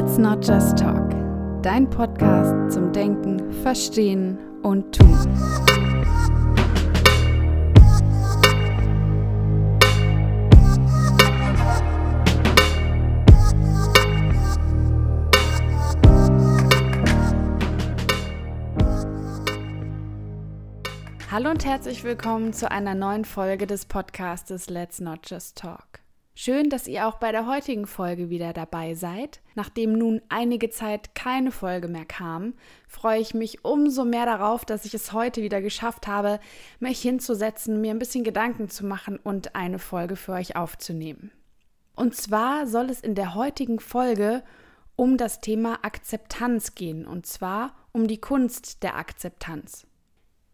Let's Not Just Talk, dein Podcast zum Denken, Verstehen und Tun. Hallo und herzlich willkommen zu einer neuen Folge des Podcastes Let's Not Just Talk. Schön, dass ihr auch bei der heutigen Folge wieder dabei seid. Nachdem nun einige Zeit keine Folge mehr kam, freue ich mich umso mehr darauf, dass ich es heute wieder geschafft habe, mich hinzusetzen, mir ein bisschen Gedanken zu machen und eine Folge für euch aufzunehmen. Und zwar soll es in der heutigen Folge um das Thema Akzeptanz gehen, und zwar um die Kunst der Akzeptanz.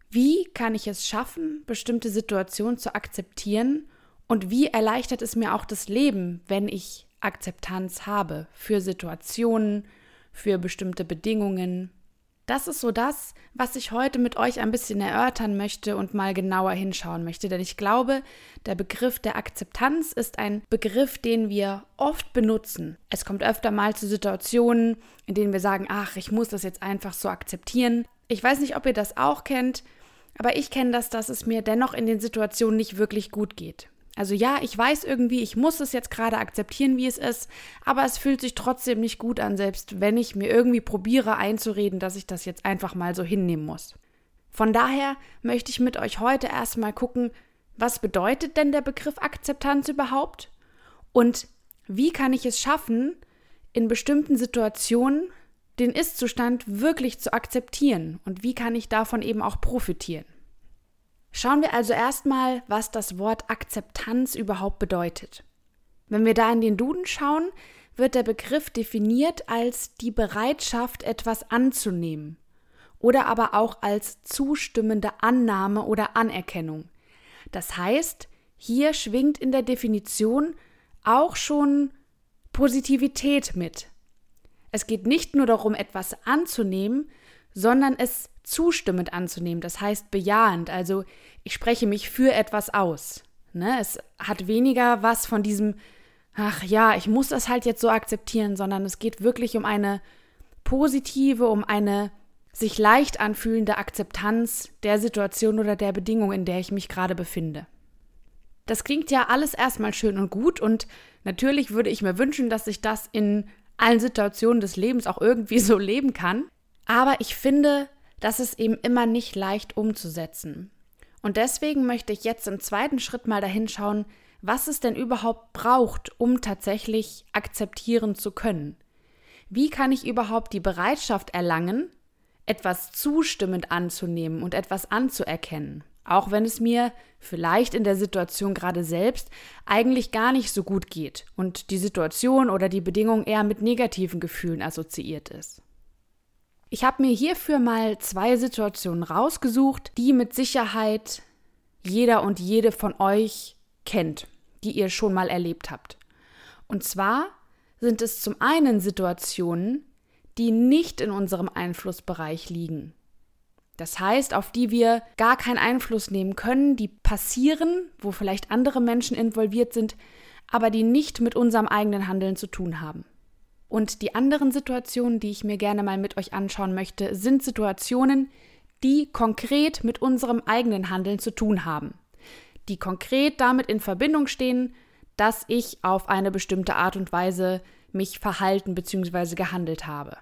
Wie kann ich es schaffen, bestimmte Situationen zu akzeptieren und wie erleichtert es mir auch das Leben, wenn ich Akzeptanz habe für Situationen, für bestimmte Bedingungen. Das ist so das, was ich heute mit euch ein bisschen erörtern möchte und mal genauer hinschauen möchte, denn ich glaube, der Begriff der Akzeptanz ist ein Begriff, den wir oft benutzen. Es kommt öfter mal zu Situationen, in denen wir sagen, ach, ich muss das jetzt einfach so akzeptieren. Ich weiß nicht, ob ihr das auch kennt, aber ich kenne das, dass es mir dennoch in den Situationen nicht wirklich gut geht. Also ja, ich weiß irgendwie, ich muss es jetzt gerade akzeptieren, wie es ist, aber es fühlt sich trotzdem nicht gut an, selbst wenn ich mir irgendwie probiere einzureden, dass ich das jetzt einfach mal so hinnehmen muss. Von daher möchte ich mit euch heute erstmal gucken, was bedeutet denn der Begriff Akzeptanz überhaupt? Und wie kann ich es schaffen, in bestimmten Situationen den Ist-Zustand wirklich zu akzeptieren? Und wie kann ich davon eben auch profitieren? Schauen wir also erstmal, was das Wort Akzeptanz überhaupt bedeutet. Wenn wir da in den Duden schauen, wird der Begriff definiert als die Bereitschaft, etwas anzunehmen oder aber auch als zustimmende Annahme oder Anerkennung. Das heißt, hier schwingt in der Definition auch schon Positivität mit. Es geht nicht nur darum, etwas anzunehmen, sondern es zustimmend anzunehmen, das heißt bejahend, also ich spreche mich für etwas aus. Ne? Es hat weniger was von diesem, ach ja, ich muss das halt jetzt so akzeptieren, sondern es geht wirklich um eine positive, um eine sich leicht anfühlende Akzeptanz der Situation oder der Bedingung, in der ich mich gerade befinde. Das klingt ja alles erstmal schön und gut und natürlich würde ich mir wünschen, dass ich das in allen Situationen des Lebens auch irgendwie so leben kann. Aber ich finde, das ist eben immer nicht leicht umzusetzen. Und deswegen möchte ich jetzt im zweiten Schritt mal dahin schauen, was es denn überhaupt braucht, um tatsächlich akzeptieren zu können. Wie kann ich überhaupt die Bereitschaft erlangen, etwas zustimmend anzunehmen und etwas anzuerkennen, auch wenn es mir vielleicht in der Situation gerade selbst eigentlich gar nicht so gut geht und die Situation oder die Bedingung eher mit negativen Gefühlen assoziiert ist. Ich habe mir hierfür mal zwei Situationen rausgesucht, die mit Sicherheit jeder und jede von euch kennt, die ihr schon mal erlebt habt. Und zwar sind es zum einen Situationen, die nicht in unserem Einflussbereich liegen. Das heißt, auf die wir gar keinen Einfluss nehmen können, die passieren, wo vielleicht andere Menschen involviert sind, aber die nicht mit unserem eigenen Handeln zu tun haben. Und die anderen Situationen, die ich mir gerne mal mit euch anschauen möchte, sind Situationen, die konkret mit unserem eigenen Handeln zu tun haben. Die konkret damit in Verbindung stehen, dass ich auf eine bestimmte Art und Weise mich verhalten bzw. gehandelt habe.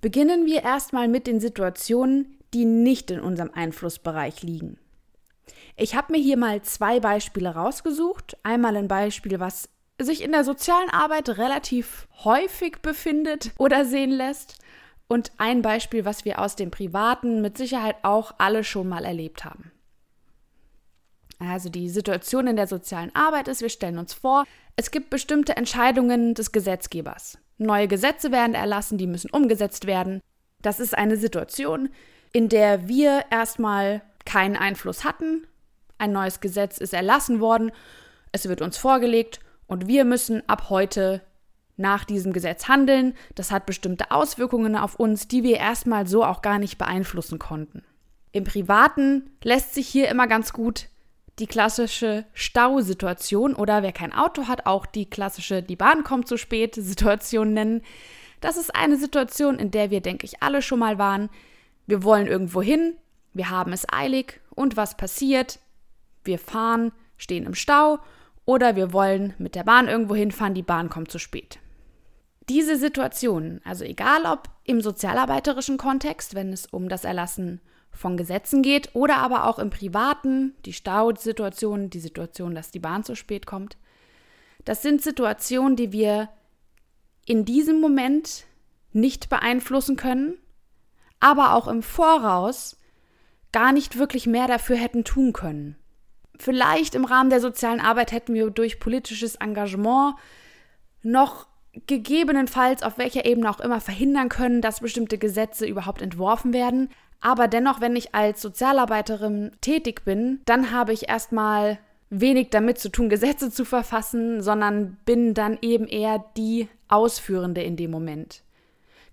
Beginnen wir erstmal mit den Situationen, die nicht in unserem Einflussbereich liegen. Ich habe mir hier mal zwei Beispiele rausgesucht. Einmal ein Beispiel, was sich in der sozialen Arbeit relativ häufig befindet oder sehen lässt. Und ein Beispiel, was wir aus dem Privaten mit Sicherheit auch alle schon mal erlebt haben. Also die Situation in der sozialen Arbeit ist, wir stellen uns vor, es gibt bestimmte Entscheidungen des Gesetzgebers. Neue Gesetze werden erlassen, die müssen umgesetzt werden. Das ist eine Situation, in der wir erstmal keinen Einfluss hatten. Ein neues Gesetz ist erlassen worden, es wird uns vorgelegt und wir müssen ab heute nach diesem Gesetz handeln. Das hat bestimmte Auswirkungen auf uns, die wir erstmal so auch gar nicht beeinflussen konnten. Im Privaten lässt sich hier immer ganz gut die klassische Stausituation oder wer kein Auto hat, auch die klassische die Bahn kommt zu spät Situation nennen. Das ist eine Situation, in der wir, denke ich, alle schon mal waren. Wir wollen irgendwo hin, wir haben es eilig und was passiert? Wir fahren, stehen im Stau oder wir wollen mit der Bahn irgendwo hinfahren, die Bahn kommt zu spät. Diese Situationen, also egal ob im sozialarbeiterischen Kontext, wenn es um das Erlassen von Gesetzen geht, oder aber auch im privaten, die Stausituation, die Situation, dass die Bahn zu spät kommt, das sind Situationen, die wir in diesem Moment nicht beeinflussen können, aber auch im Voraus gar nicht wirklich mehr dafür hätten tun können. Vielleicht im Rahmen der sozialen Arbeit hätten wir durch politisches Engagement noch gegebenenfalls auf welcher Ebene auch immer verhindern können, dass bestimmte Gesetze überhaupt entworfen werden. Aber dennoch, wenn ich als Sozialarbeiterin tätig bin, dann habe ich erstmal wenig damit zu tun, Gesetze zu verfassen, sondern bin dann eben eher die Ausführende in dem Moment.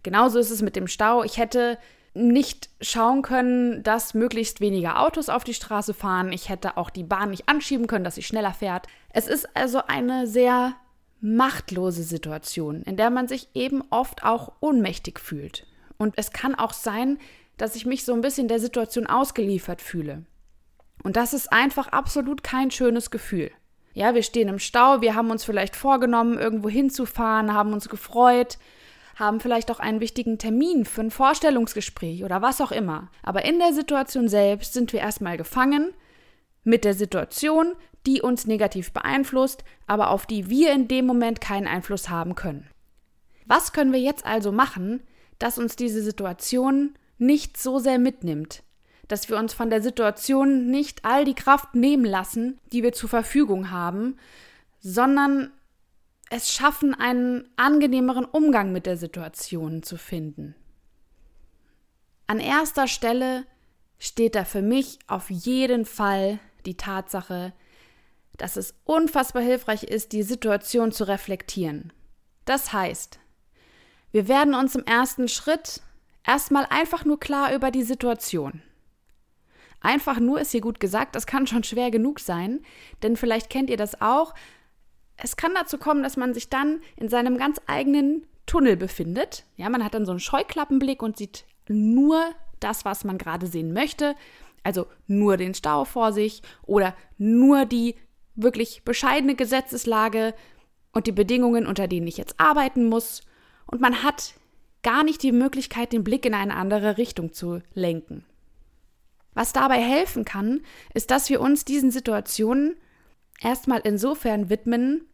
Genauso ist es mit dem Stau. Ich hätte nicht schauen können, dass möglichst weniger Autos auf die Straße fahren. Ich hätte auch die Bahn nicht anschieben können, dass sie schneller fährt. Es ist also eine sehr machtlose Situation, in der man sich eben oft auch ohnmächtig fühlt. Und es kann auch sein, dass ich mich so ein bisschen der Situation ausgeliefert fühle. Und das ist einfach absolut kein schönes Gefühl. Ja, wir stehen im Stau, wir haben uns vielleicht vorgenommen, irgendwo hinzufahren, haben uns gefreut, haben vielleicht auch einen wichtigen Termin für ein Vorstellungsgespräch oder was auch immer. Aber in der Situation selbst sind wir erstmal gefangen mit der Situation, die uns negativ beeinflusst, aber auf die wir in dem Moment keinen Einfluss haben können. Was können wir jetzt also machen, dass uns diese Situation nicht so sehr mitnimmt, dass wir uns von der Situation nicht all die Kraft nehmen lassen, die wir zur Verfügung haben, sondern es schaffen, einen angenehmeren Umgang mit der Situation zu finden. An erster Stelle steht da für mich auf jeden Fall die Tatsache, dass es unfassbar hilfreich ist, die Situation zu reflektieren. Das heißt, wir werden uns im ersten Schritt erstmal einfach nur klar über die Situation. Einfach nur ist hier gut gesagt, das kann schon schwer genug sein, denn vielleicht kennt ihr das auch, es kann dazu kommen, dass man sich dann in seinem ganz eigenen Tunnel befindet. Ja, man hat dann so einen Scheuklappenblick und sieht nur das, was man gerade sehen möchte. Also nur den Stau vor sich oder nur die wirklich bescheidene Gesetzeslage und die Bedingungen, unter denen ich jetzt arbeiten muss. Und man hat gar nicht die Möglichkeit, den Blick in eine andere Richtung zu lenken. Was dabei helfen kann, ist, dass wir uns diesen Situationen erstmal insofern widmen,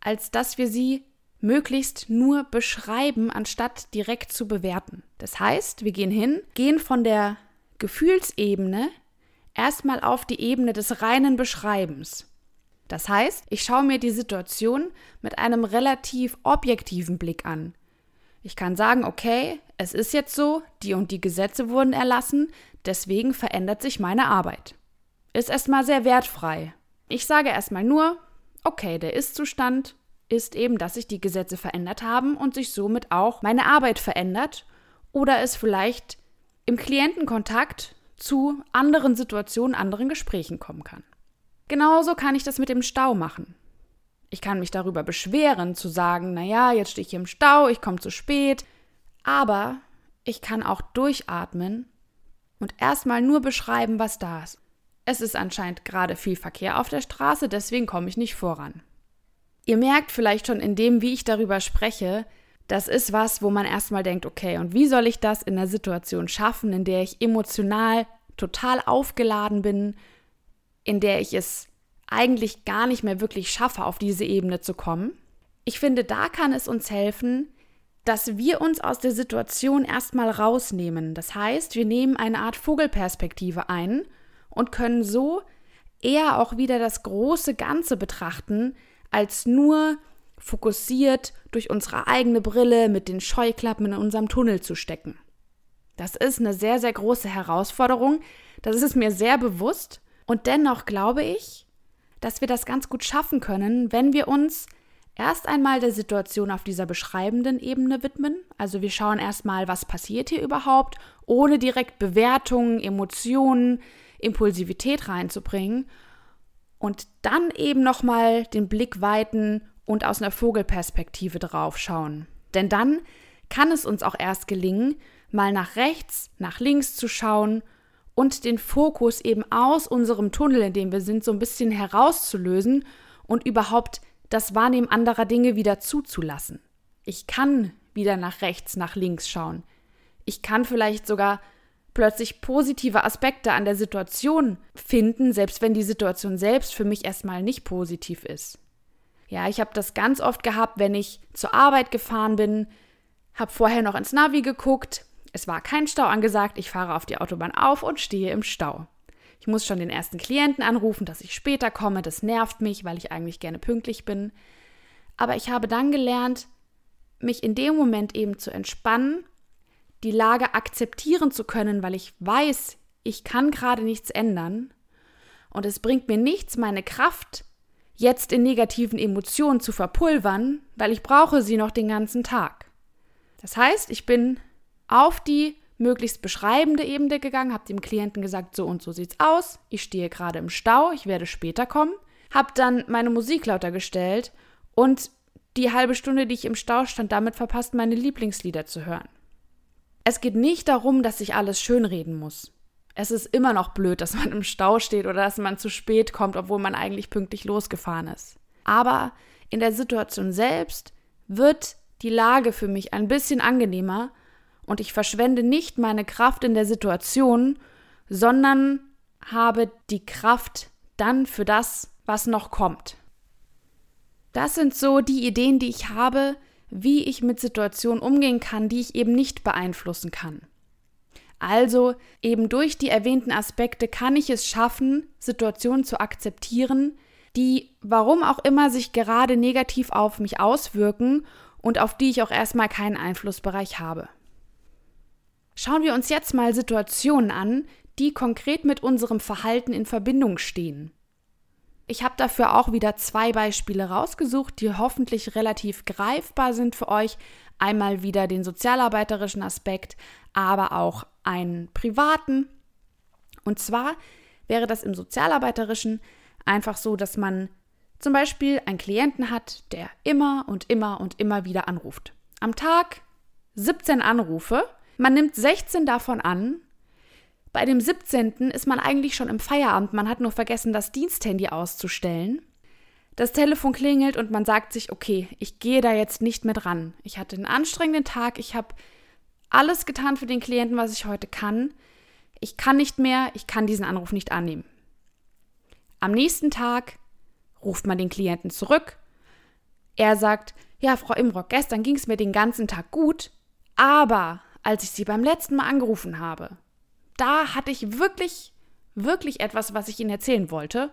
als dass wir sie möglichst nur beschreiben, anstatt direkt zu bewerten. Das heißt, wir gehen hin, gehen von der Gefühlsebene erstmal auf die Ebene des reinen Beschreibens. Das heißt, ich schaue mir die Situation mit einem relativ objektiven Blick an. Ich kann sagen, okay, es ist jetzt so, die und die Gesetze wurden erlassen, deswegen verändert sich meine Arbeit. Ist erstmal sehr wertfrei. Ich sage erstmal nur, okay, der Ist-Zustand ist eben, dass sich die Gesetze verändert haben und sich somit auch meine Arbeit verändert oder es vielleicht im Klientenkontakt zu anderen Situationen, anderen Gesprächen kommen kann. Genauso kann ich das mit dem Stau machen. Ich kann mich darüber beschweren, zu sagen, naja, jetzt stehe ich hier im Stau, ich komme zu spät. Aber ich kann auch durchatmen und erstmal nur beschreiben, was da ist. Es ist anscheinend gerade viel Verkehr auf der Straße, deswegen komme ich nicht voran. Ihr merkt vielleicht schon in dem, wie ich darüber spreche, das ist was, wo man erstmal denkt, okay, und wie soll ich das in einer Situation schaffen, in der ich emotional total aufgeladen bin, in der ich es eigentlich gar nicht mehr wirklich schaffe, auf diese Ebene zu kommen? Ich finde, da kann es uns helfen, dass wir uns aus der Situation erstmal rausnehmen. Das heißt, wir nehmen eine Art Vogelperspektive ein und können so eher auch wieder das große Ganze betrachten, als nur fokussiert durch unsere eigene Brille mit den Scheuklappen in unserem Tunnel zu stecken. Das ist eine sehr, sehr große Herausforderung, das ist mir sehr bewusst und dennoch glaube ich, dass wir das ganz gut schaffen können, wenn wir uns erst einmal der Situation auf dieser beschreibenden Ebene widmen. Also wir schauen erstmal, was passiert hier überhaupt, ohne direkt Bewertungen, Emotionen, Impulsivität reinzubringen. und dann eben nochmal den Blick weiten und aus einer Vogelperspektive draufschauen. Denn dann kann es uns auch erst gelingen, mal nach rechts, nach links zu schauen und den Fokus eben aus unserem Tunnel, in dem wir sind, so ein bisschen herauszulösen und überhaupt das Wahrnehmen anderer Dinge wieder zuzulassen. Ich kann wieder nach rechts, nach links schauen. Ich kann vielleicht sogar plötzlich positive Aspekte an der Situation finden, selbst wenn die Situation selbst für mich erstmal nicht positiv ist. Ja, ich habe das ganz oft gehabt, wenn ich zur Arbeit gefahren bin, habe vorher noch ins Navi geguckt, es war kein Stau angesagt, ich fahre auf die Autobahn auf und stehe im Stau. Ich muss schon den ersten Klienten anrufen, dass ich später komme, das nervt mich, weil ich eigentlich gerne pünktlich bin. Aber ich habe dann gelernt, mich in dem Moment eben zu entspannen die Lage akzeptieren zu können, weil ich weiß, ich kann gerade nichts ändern und es bringt mir nichts, meine Kraft jetzt in negativen Emotionen zu verpulvern, weil ich brauche sie noch den ganzen Tag. Das heißt, ich bin auf die möglichst beschreibende Ebene gegangen, habe dem Klienten gesagt, so und so sieht's aus, ich stehe gerade im Stau, ich werde später kommen, habe dann meine Musik lauter gestellt und die halbe Stunde, die ich im Stau stand, damit verpasst, meine Lieblingslieder zu hören. Es geht nicht darum, dass ich alles schönreden muss. Es ist immer noch blöd, dass man im Stau steht oder dass man zu spät kommt, obwohl man eigentlich pünktlich losgefahren ist. Aber in der Situation selbst wird die Lage für mich ein bisschen angenehmer und ich verschwende nicht meine Kraft in der Situation, sondern habe die Kraft dann für das, was noch kommt. Das sind so die Ideen, die ich habe, wie ich mit Situationen umgehen kann, die ich eben nicht beeinflussen kann. Also eben durch die erwähnten Aspekte kann ich es schaffen, Situationen zu akzeptieren, die, warum auch immer, sich gerade negativ auf mich auswirken und auf die ich auch erstmal keinen Einflussbereich habe. Schauen wir uns jetzt mal Situationen an, die konkret mit unserem Verhalten in Verbindung stehen. Ich habe dafür auch wieder zwei Beispiele rausgesucht, die hoffentlich relativ greifbar sind für euch. Einmal wieder den sozialarbeiterischen Aspekt, aber auch einen privaten. Und zwar wäre das im sozialarbeiterischen einfach so, dass man zum Beispiel einen Klienten hat, der immer und immer und immer wieder anruft. Am Tag 17 Anrufe, man nimmt 16 davon an bei dem 17. ist man eigentlich schon im Feierabend, man hat nur vergessen, das Diensthandy auszustellen. Das Telefon klingelt und man sagt sich, okay, ich gehe da jetzt nicht mehr dran. Ich hatte einen anstrengenden Tag, ich habe alles getan für den Klienten, was ich heute kann. Ich kann nicht mehr, ich kann diesen Anruf nicht annehmen. Am nächsten Tag ruft man den Klienten zurück. Er sagt, ja, Frau Imrock, gestern ging es mir den ganzen Tag gut, aber als ich Sie beim letzten Mal angerufen habe, da hatte ich wirklich, wirklich etwas, was ich Ihnen erzählen wollte.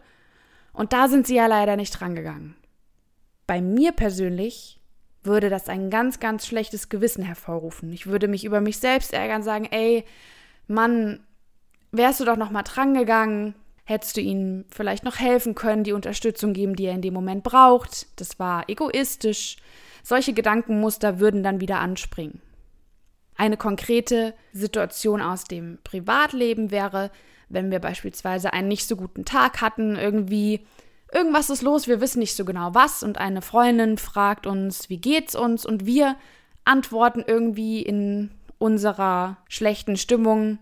Und da sind Sie ja leider nicht drangegangen. Bei mir persönlich würde das ein ganz, ganz schlechtes Gewissen hervorrufen. Ich würde mich über mich selbst ärgern, sagen, ey, Mann, wärst du doch noch mal drangegangen, hättest du ihm vielleicht noch helfen können, die Unterstützung geben, die er in dem Moment braucht. Das war egoistisch. Solche Gedankenmuster würden dann wieder anspringen. Eine konkrete Situation aus dem Privatleben wäre, wenn wir beispielsweise einen nicht so guten Tag hatten, irgendwie irgendwas ist los, wir wissen nicht so genau was und eine Freundin fragt uns, wie geht's uns und wir antworten irgendwie in unserer schlechten Stimmung,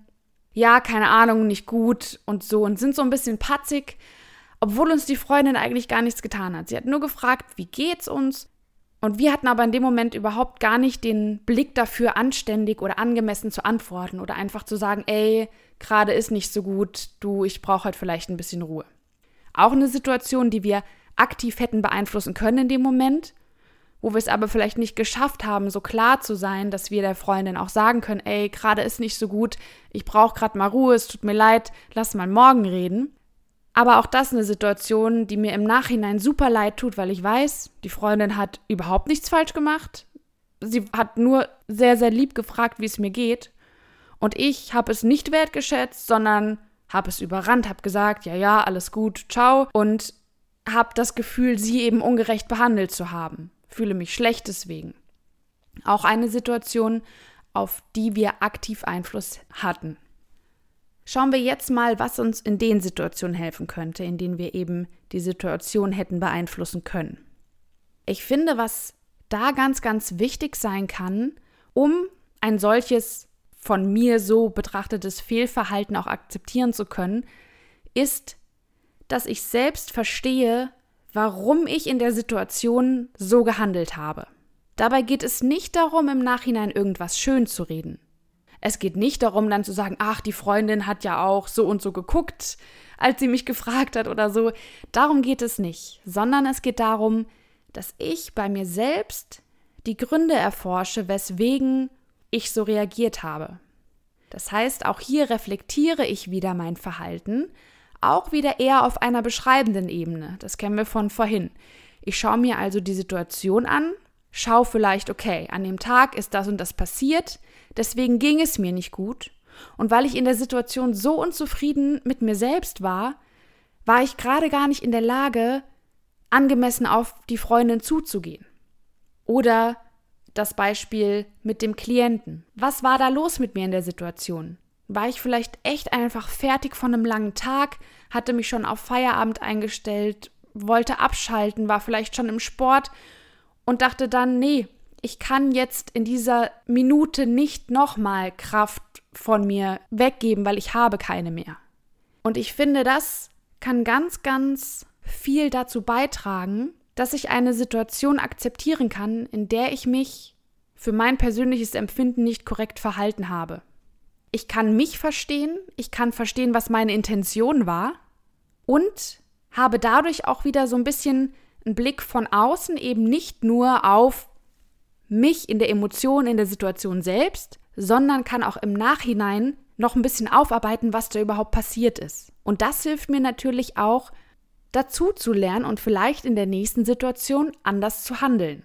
ja, keine Ahnung, nicht gut und so und sind so ein bisschen patzig, obwohl uns die Freundin eigentlich gar nichts getan hat. Sie hat nur gefragt, wie geht's uns und wir hatten aber in dem Moment überhaupt gar nicht den Blick dafür, anständig oder angemessen zu antworten oder einfach zu sagen, ey, gerade ist nicht so gut, du, ich brauche halt vielleicht ein bisschen Ruhe. Auch eine Situation, die wir aktiv hätten beeinflussen können in dem Moment, wo wir es aber vielleicht nicht geschafft haben, so klar zu sein, dass wir der Freundin auch sagen können, ey, gerade ist nicht so gut, ich brauche gerade mal Ruhe, es tut mir leid, lass mal morgen reden. Aber auch das eine Situation, die mir im Nachhinein super leid tut, weil ich weiß, die Freundin hat überhaupt nichts falsch gemacht. Sie hat nur sehr, sehr lieb gefragt, wie es mir geht. Und ich habe es nicht wertgeschätzt, sondern habe es überrannt, habe gesagt, ja, ja, alles gut, ciao. Und habe das Gefühl, sie eben ungerecht behandelt zu haben. Fühle mich schlecht deswegen. Auch eine Situation, auf die wir aktiv Einfluss hatten. Schauen wir jetzt mal, was uns in den Situationen helfen könnte, in denen wir eben die Situation hätten beeinflussen können. Ich finde, was da ganz, ganz wichtig sein kann, um ein solches von mir so betrachtetes Fehlverhalten auch akzeptieren zu können, ist, dass ich selbst verstehe, warum ich in der Situation so gehandelt habe. Dabei geht es nicht darum, im Nachhinein irgendwas schön zu reden. Es geht nicht darum, dann zu sagen, ach, die Freundin hat ja auch so und so geguckt, als sie mich gefragt hat oder so. Darum geht es nicht, sondern es geht darum, dass ich bei mir selbst die Gründe erforsche, weswegen ich so reagiert habe. Das heißt, auch hier reflektiere ich wieder mein Verhalten, auch wieder eher auf einer beschreibenden Ebene. Das kennen wir von vorhin. Ich schaue mir also die Situation an, schaue vielleicht, okay, an dem Tag ist das und das passiert, deswegen ging es mir nicht gut. Und weil ich in der Situation so unzufrieden mit mir selbst war, war ich gerade gar nicht in der Lage, angemessen auf die Freundin zuzugehen. Oder das Beispiel mit dem Klienten. Was war da los mit mir in der Situation? War ich vielleicht echt einfach fertig von einem langen Tag, hatte mich schon auf Feierabend eingestellt, wollte abschalten, war vielleicht schon im Sport und dachte dann, nee, ich kann jetzt in dieser Minute nicht nochmal Kraft von mir weggeben, weil ich habe keine mehr. Und ich finde, das kann ganz, ganz viel dazu beitragen, dass ich eine Situation akzeptieren kann, in der ich mich für mein persönliches Empfinden nicht korrekt verhalten habe. Ich kann mich verstehen, ich kann verstehen, was meine Intention war und habe dadurch auch wieder so ein bisschen einen Blick von außen eben nicht nur auf mich in der Emotion, in der Situation selbst, sondern kann auch im Nachhinein noch ein bisschen aufarbeiten, was da überhaupt passiert ist. Und das hilft mir natürlich auch, dazu zu lernen und vielleicht in der nächsten Situation anders zu handeln.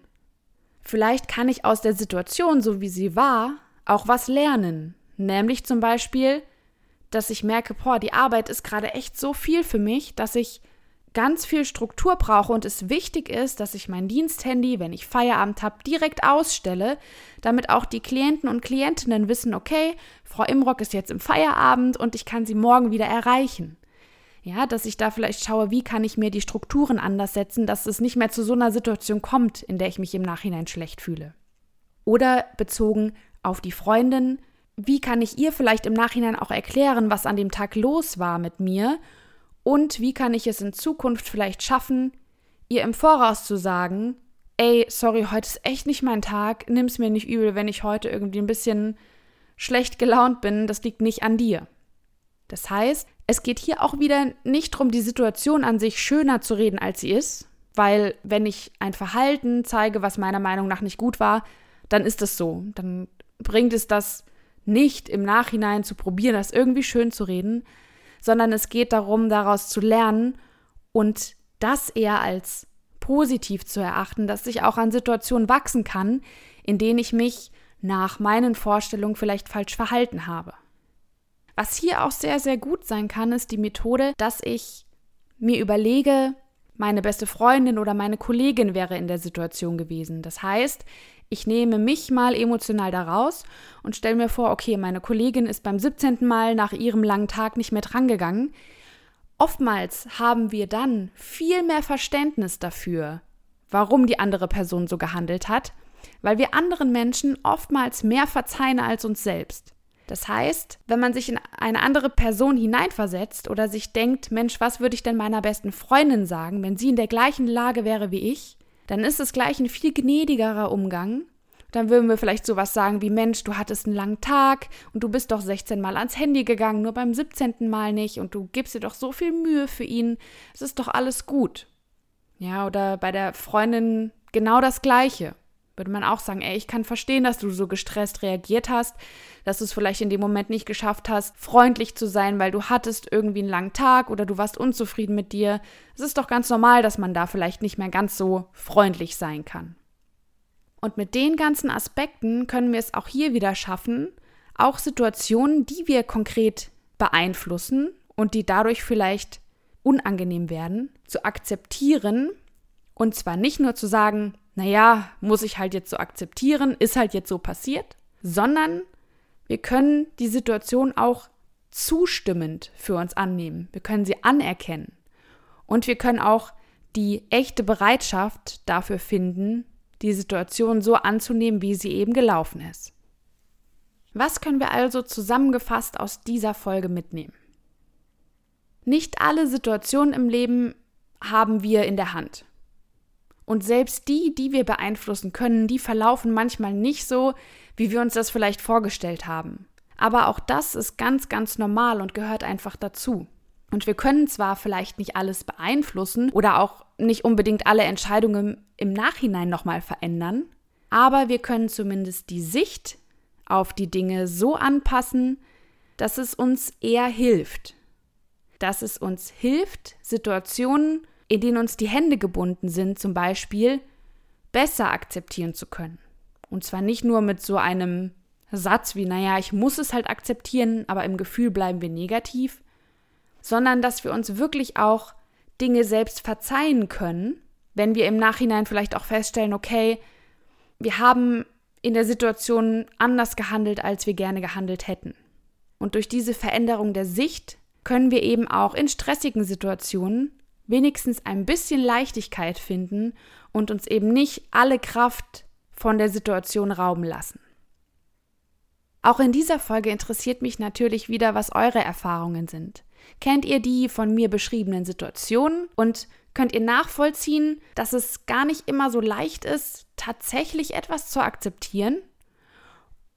Vielleicht kann ich aus der Situation, so wie sie war, auch was lernen. Nämlich zum Beispiel, dass ich merke, boah, die Arbeit ist gerade echt so viel für mich, dass ich ganz viel Struktur brauche und es wichtig ist, dass ich mein Diensthandy, wenn ich Feierabend habe, direkt ausstelle, damit auch die Klienten und Klientinnen wissen, okay, Frau Imrock ist jetzt im Feierabend und ich kann sie morgen wieder erreichen. Ja, dass ich da vielleicht schaue, wie kann ich mir die Strukturen anders setzen, dass es nicht mehr zu so einer Situation kommt, in der ich mich im Nachhinein schlecht fühle. Oder bezogen auf die Freundin, wie kann ich ihr vielleicht im Nachhinein auch erklären, was an dem Tag los war mit mir und wie kann ich es in Zukunft vielleicht schaffen, ihr im Voraus zu sagen, ey, sorry, heute ist echt nicht mein Tag, nimm's mir nicht übel, wenn ich heute irgendwie ein bisschen schlecht gelaunt bin, das liegt nicht an dir. Das heißt, es geht hier auch wieder nicht darum, die Situation an sich schöner zu reden, als sie ist, weil wenn ich ein Verhalten zeige, was meiner Meinung nach nicht gut war, dann ist es so. Dann bringt es das nicht im Nachhinein zu probieren, das irgendwie schön zu reden, sondern es geht darum, daraus zu lernen und das eher als positiv zu erachten, dass ich auch an Situationen wachsen kann, in denen ich mich nach meinen Vorstellungen vielleicht falsch verhalten habe. Was hier auch sehr, sehr gut sein kann, ist die Methode, dass ich mir überlege, meine beste Freundin oder meine Kollegin wäre in der Situation gewesen. Das heißt, ich nehme mich mal emotional da raus und stelle mir vor, okay, meine Kollegin ist beim 17. Mal nach ihrem langen Tag nicht mehr drangegangen. Oftmals haben wir dann viel mehr Verständnis dafür, warum die andere Person so gehandelt hat, weil wir anderen Menschen oftmals mehr verzeihen als uns selbst. Das heißt, wenn man sich in eine andere Person hineinversetzt oder sich denkt, Mensch, was würde ich denn meiner besten Freundin sagen, wenn sie in der gleichen Lage wäre wie ich, dann ist es gleich ein viel gnädigerer Umgang. Dann würden wir vielleicht sowas sagen wie, Mensch, du hattest einen langen Tag und du bist doch 16 Mal ans Handy gegangen, nur beim 17. Mal nicht und du gibst dir doch so viel Mühe für ihn. Es ist doch alles gut. Ja, oder bei der Freundin genau das Gleiche würde man auch sagen, ey, ich kann verstehen, dass du so gestresst reagiert hast, dass du es vielleicht in dem Moment nicht geschafft hast, freundlich zu sein, weil du hattest irgendwie einen langen Tag oder du warst unzufrieden mit dir. Es ist doch ganz normal, dass man da vielleicht nicht mehr ganz so freundlich sein kann. Und mit den ganzen Aspekten können wir es auch hier wieder schaffen, auch Situationen, die wir konkret beeinflussen und die dadurch vielleicht unangenehm werden, zu akzeptieren und zwar nicht nur zu sagen, naja, muss ich halt jetzt so akzeptieren, ist halt jetzt so passiert, sondern wir können die Situation auch zustimmend für uns annehmen. Wir können sie anerkennen. Und wir können auch die echte Bereitschaft dafür finden, die Situation so anzunehmen, wie sie eben gelaufen ist. Was können wir also zusammengefasst aus dieser Folge mitnehmen? Nicht alle Situationen im Leben haben wir in der Hand. Und selbst die, die wir beeinflussen können, die verlaufen manchmal nicht so, wie wir uns das vielleicht vorgestellt haben. Aber auch das ist ganz, ganz normal und gehört einfach dazu. Und wir können zwar vielleicht nicht alles beeinflussen oder auch nicht unbedingt alle Entscheidungen im Nachhinein nochmal verändern, aber wir können zumindest die Sicht auf die Dinge so anpassen, dass es uns eher hilft. Dass es uns hilft, Situationen, in denen uns die Hände gebunden sind, zum Beispiel, besser akzeptieren zu können. Und zwar nicht nur mit so einem Satz wie, naja, ich muss es halt akzeptieren, aber im Gefühl bleiben wir negativ, sondern dass wir uns wirklich auch Dinge selbst verzeihen können, wenn wir im Nachhinein vielleicht auch feststellen, okay, wir haben in der Situation anders gehandelt, als wir gerne gehandelt hätten. Und durch diese Veränderung der Sicht können wir eben auch in stressigen Situationen wenigstens ein bisschen Leichtigkeit finden und uns eben nicht alle Kraft von der Situation rauben lassen. Auch in dieser Folge interessiert mich natürlich wieder, was eure Erfahrungen sind. Kennt ihr die von mir beschriebenen Situationen und könnt ihr nachvollziehen, dass es gar nicht immer so leicht ist, tatsächlich etwas zu akzeptieren?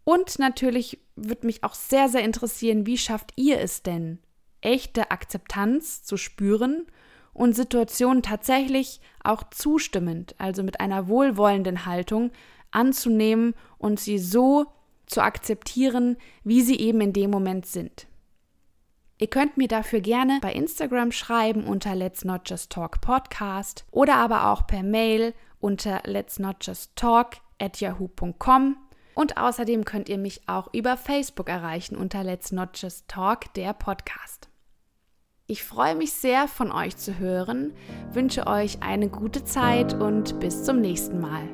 Und natürlich würde mich auch sehr, sehr interessieren, wie schafft ihr es denn, echte Akzeptanz zu spüren und Situationen tatsächlich auch zustimmend, also mit einer wohlwollenden Haltung anzunehmen und sie so zu akzeptieren, wie sie eben in dem Moment sind. Ihr könnt mir dafür gerne bei Instagram schreiben unter Let's Not Just Talk Podcast oder aber auch per Mail unter Let's Not Just Talk at yahoo.com. Und außerdem könnt ihr mich auch über Facebook erreichen unter Let's Not Just Talk, der Podcast. Ich freue mich sehr, von euch zu hören, wünsche euch eine gute Zeit und bis zum nächsten Mal.